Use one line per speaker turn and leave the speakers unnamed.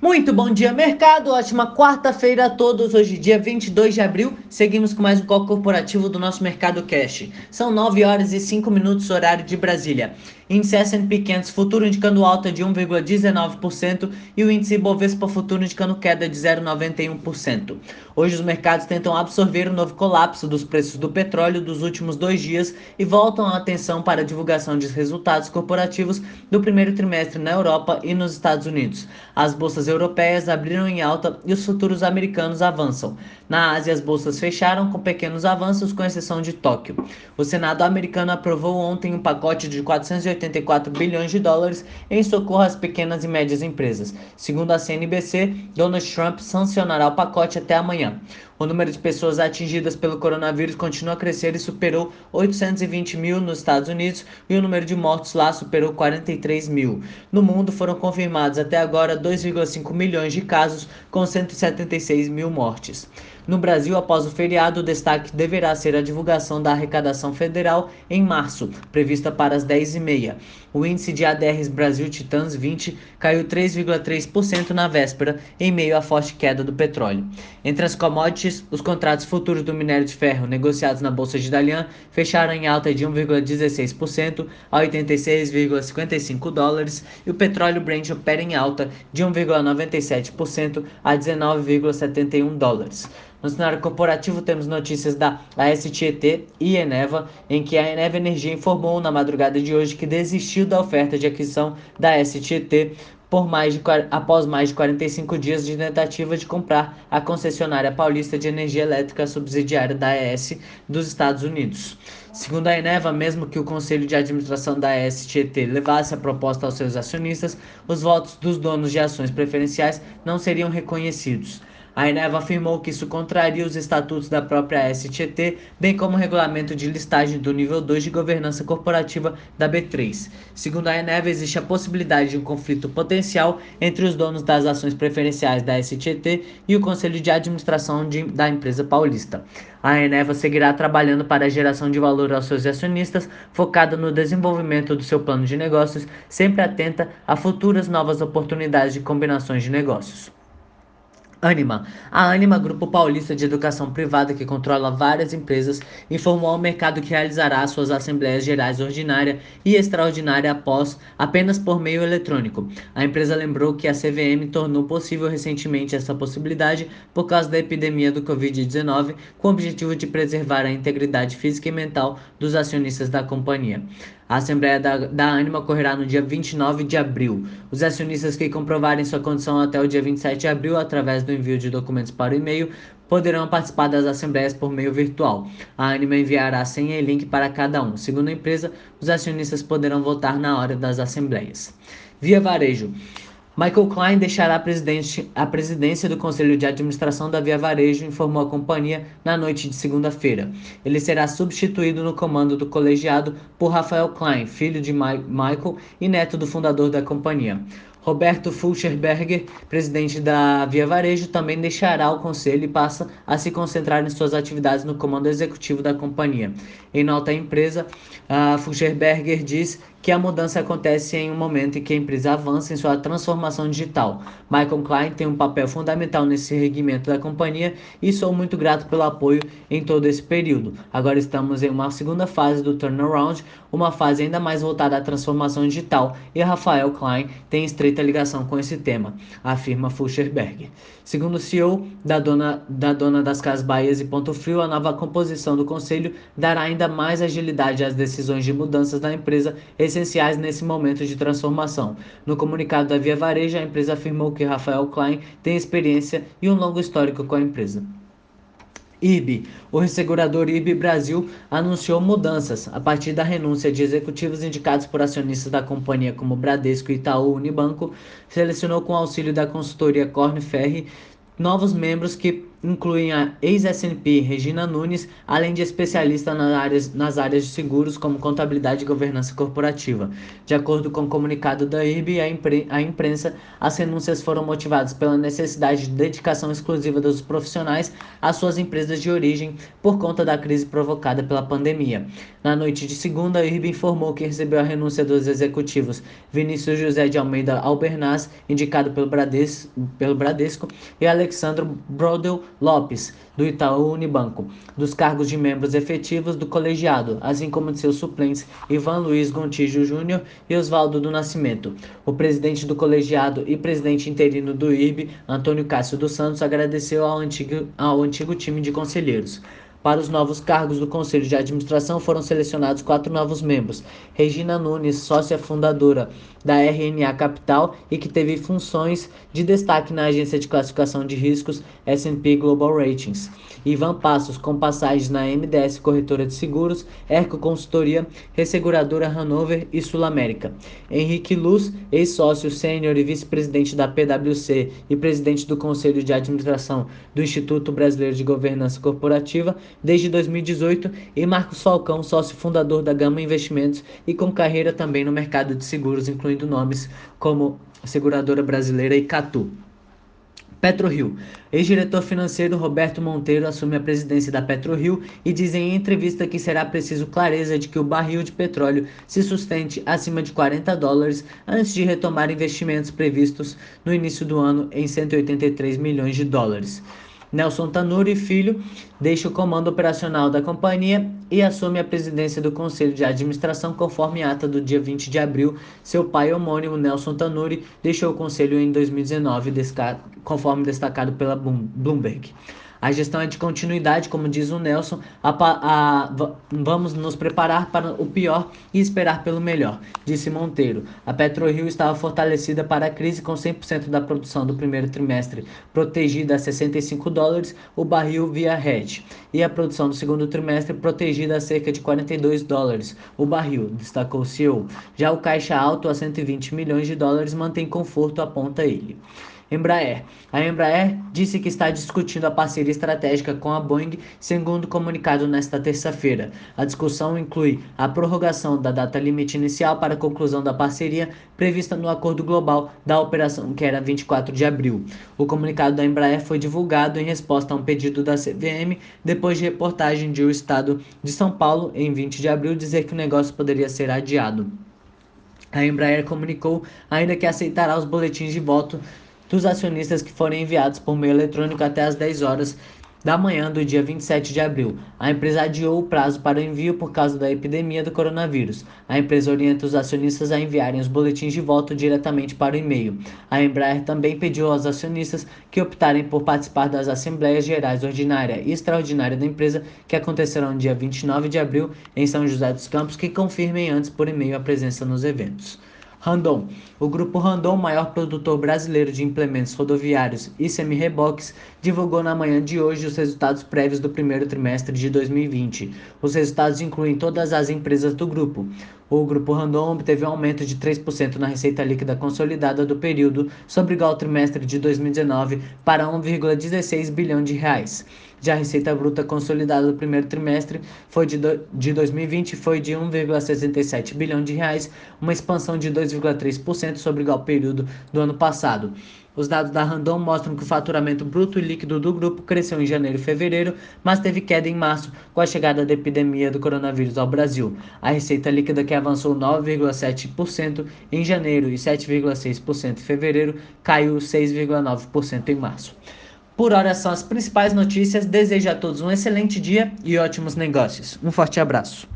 Muito bom dia, mercado. Ótima quarta-feira a todos. Hoje, dia 22 de abril, seguimos com mais um call corporativo do nosso Mercado Cash. São 9 horas e 5 minutos, horário de Brasília. Índice S&P 500 futuro indicando alta de 1,19% e o índice Bovespa futuro indicando queda de 0,91%. Hoje os mercados tentam absorver o novo colapso dos preços do petróleo dos últimos dois dias e voltam a atenção para a divulgação de resultados corporativos do primeiro trimestre na Europa e nos Estados Unidos. As bolsas europeias abriram em alta e os futuros americanos avançam. Na Ásia, as bolsas fecharam com pequenos avanços, com exceção de Tóquio. O Senado americano aprovou ontem um pacote de 484 bilhões de dólares em socorro às pequenas e médias empresas. Segundo a CNBC, Donald Trump sancionará o pacote até amanhã. O número de pessoas atingidas pelo coronavírus continua a crescer e superou 820 mil nos Estados Unidos e o número de mortos lá superou 43 mil. No mundo foram confirmados até agora 2,5 milhões de casos, com 176 mil mortes. No Brasil, após o feriado, o destaque deverá ser a divulgação da arrecadação federal em março, prevista para as 10h30. O índice de ADRs Brasil Titãs 20 caiu 3,3% na véspera, em meio à forte queda do petróleo. Entre as commodities, os contratos futuros do minério de ferro negociados na Bolsa de Dalian fecharam em alta de 1,16% a 86,55 dólares e o petróleo Brent opera em alta de 1,97% a 19,71 dólares. No cenário corporativo, temos notícias da ASTET e Eneva, em que a Eneva Energia informou na madrugada de hoje que desistiu da oferta de aquisição da STET por mais de, após mais de 45 dias de tentativa de comprar a concessionária paulista de energia elétrica subsidiária da AES dos Estados Unidos. Segundo a Eneva, mesmo que o conselho de administração da STT levasse a proposta aos seus acionistas, os votos dos donos de ações preferenciais não seriam reconhecidos. A Eneva afirmou que isso contraria os estatutos da própria STT, bem como o regulamento de listagem do nível 2 de governança corporativa da B3. Segundo a Eneva, existe a possibilidade de um conflito potencial entre os donos das ações preferenciais da STT e o conselho de administração de, da empresa paulista. A Eneva seguirá trabalhando para a geração de valor aos seus acionistas, focada no desenvolvimento do seu plano de negócios, sempre atenta a futuras novas oportunidades de combinações de negócios. Anima. A Anima, grupo paulista de educação privada que controla várias empresas, informou ao mercado que realizará suas assembleias gerais ordinária e extraordinária após apenas por meio eletrônico. A empresa lembrou que a CVM tornou possível recentemente essa possibilidade por causa da epidemia do Covid-19, com o objetivo de preservar a integridade física e mental dos acionistas da companhia. A Assembleia da, da Anima ocorrerá no dia 29 de abril. Os acionistas que comprovarem sua condição até o dia 27 de abril, através do envio de documentos para o e-mail, poderão participar das assembleias por meio virtual. A Anima enviará senha e link para cada um. Segundo a empresa, os acionistas poderão votar na hora das assembleias. Via Varejo. Michael Klein deixará a, a presidência do Conselho de Administração da Via Varejo, informou a companhia na noite de segunda-feira. Ele será substituído no comando do colegiado por Rafael Klein, filho de Michael e neto do fundador da companhia. Roberto Fulcherberger, presidente da Via Varejo, também deixará o conselho e passa a se concentrar em suas atividades no comando executivo da companhia. Em nota à empresa, Fulcherberger diz que a mudança acontece em um momento em que a empresa avança em sua transformação digital. Michael Klein tem um papel fundamental nesse regimento da companhia e sou muito grato pelo apoio em todo esse período. Agora estamos em uma segunda fase do turnaround, uma fase ainda mais voltada à transformação digital, e Rafael Klein tem estreita ligação com esse tema, afirma Fulcherberg. Segundo o CEO da dona, da dona das Casas Bahias e Ponto Frio, a nova composição do conselho dará ainda mais agilidade às decisões de mudanças da empresa essenciais nesse momento de transformação. No comunicado da Via Varejo, a empresa afirmou que Rafael Klein tem experiência e um longo histórico com a empresa. IB. O ressegurador IB Brasil anunciou mudanças a partir da renúncia de executivos indicados por acionistas da companhia como Bradesco, Itaú, Unibanco, selecionou com auxílio da consultoria Corn novos membros que incluem a ex-SNP Regina Nunes, além de especialista nas áreas, nas áreas de seguros como contabilidade e governança corporativa. De acordo com o comunicado da IRB e a, impre, a imprensa, as renúncias foram motivadas pela necessidade de dedicação exclusiva dos profissionais às suas empresas de origem por conta da crise provocada pela pandemia. Na noite de segunda, a IRB informou que recebeu a renúncia dos executivos Vinícius José de Almeida Albernaz, indicado pelo Bradesco, pelo Bradesco e Alexandro Brodel Lopes, do Itaú Unibanco, dos cargos de membros efetivos do colegiado, assim como de seus suplentes Ivan Luiz Gontijo Júnior e Oswaldo do Nascimento. O presidente do colegiado e presidente interino do IRB, Antônio Cássio dos Santos, agradeceu ao antigo, ao antigo time de conselheiros. Para os novos cargos do Conselho de Administração foram selecionados quatro novos membros. Regina Nunes, sócia fundadora da RNA Capital e que teve funções de destaque na agência de classificação de riscos S&P Global Ratings. Ivan Passos, com passagens na MDS Corretora de Seguros, Erco Consultoria, Resseguradora Hanover e Sul América. Henrique Luz, ex-sócio sênior e vice-presidente da PwC e presidente do Conselho de Administração do Instituto Brasileiro de Governança Corporativa, desde 2018, e Marcos Falcão, sócio fundador da Gama Investimentos e com carreira também no mercado de seguros, incluindo nomes como Seguradora Brasileira e Catu. PetroRio. Ex-diretor financeiro Roberto Monteiro assume a presidência da PetroRio e diz em entrevista que será preciso clareza de que o barril de petróleo se sustente acima de 40 dólares antes de retomar investimentos previstos no início do ano em 183 milhões de dólares. Nelson Tanuri Filho deixa o comando operacional da companhia e assume a presidência do Conselho de Administração conforme ata do dia 20 de abril. Seu pai homônimo, Nelson Tanuri, deixou o conselho em 2019, conforme destacado pela Bloomberg. A gestão é de continuidade, como diz o Nelson. A, a, vamos nos preparar para o pior e esperar pelo melhor, disse Monteiro. A PetroRio estava fortalecida para a crise com 100% da produção do primeiro trimestre protegida a 65 dólares o barril via hedge e a produção do segundo trimestre protegida a cerca de 42 dólares o barril, destacou o CEO. Já o caixa alto a 120 milhões de dólares mantém conforto, aponta ele. Embraer. A Embraer disse que está discutindo a parceria estratégica com a Boeing, segundo comunicado nesta terça-feira. A discussão inclui a prorrogação da data limite inicial para a conclusão da parceria prevista no acordo global da operação, que era 24 de abril. O comunicado da Embraer foi divulgado em resposta a um pedido da CVM depois de reportagem de o Estado de São Paulo, em 20 de abril, dizer que o negócio poderia ser adiado. A Embraer comunicou ainda que aceitará os boletins de voto dos acionistas que forem enviados por meio eletrônico até às 10 horas da manhã do dia 27 de abril. A empresa adiou o prazo para o envio por causa da epidemia do coronavírus. A empresa orienta os acionistas a enviarem os boletins de voto diretamente para o e-mail. A Embraer também pediu aos acionistas que optarem por participar das Assembleias Gerais Ordinária e Extraordinária da empresa, que acontecerão no dia 29 de abril em São José dos Campos, que confirmem antes por e-mail a presença nos eventos. Randon. O grupo Randon, maior produtor brasileiro de implementos rodoviários e semi-reboques, divulgou na manhã de hoje os resultados prévios do primeiro trimestre de 2020. Os resultados incluem todas as empresas do grupo. O grupo Randon obteve um aumento de 3% na receita líquida consolidada do período sobre igual trimestre de 2019 para 1,16 bilhão de reais. Já a receita bruta consolidada do primeiro trimestre foi de, do, de 2020 foi de 1,67 bilhão de reais, uma expansão de 2,3% sobre igual período do ano passado. Os dados da Randon mostram que o faturamento bruto e líquido do grupo cresceu em janeiro e fevereiro, mas teve queda em março com a chegada da epidemia do coronavírus ao Brasil. A receita líquida que avançou 9,7% em janeiro e 7,6% em fevereiro caiu 6,9% em março. Por hora são as principais notícias. Desejo a todos um excelente dia e ótimos negócios. Um forte abraço.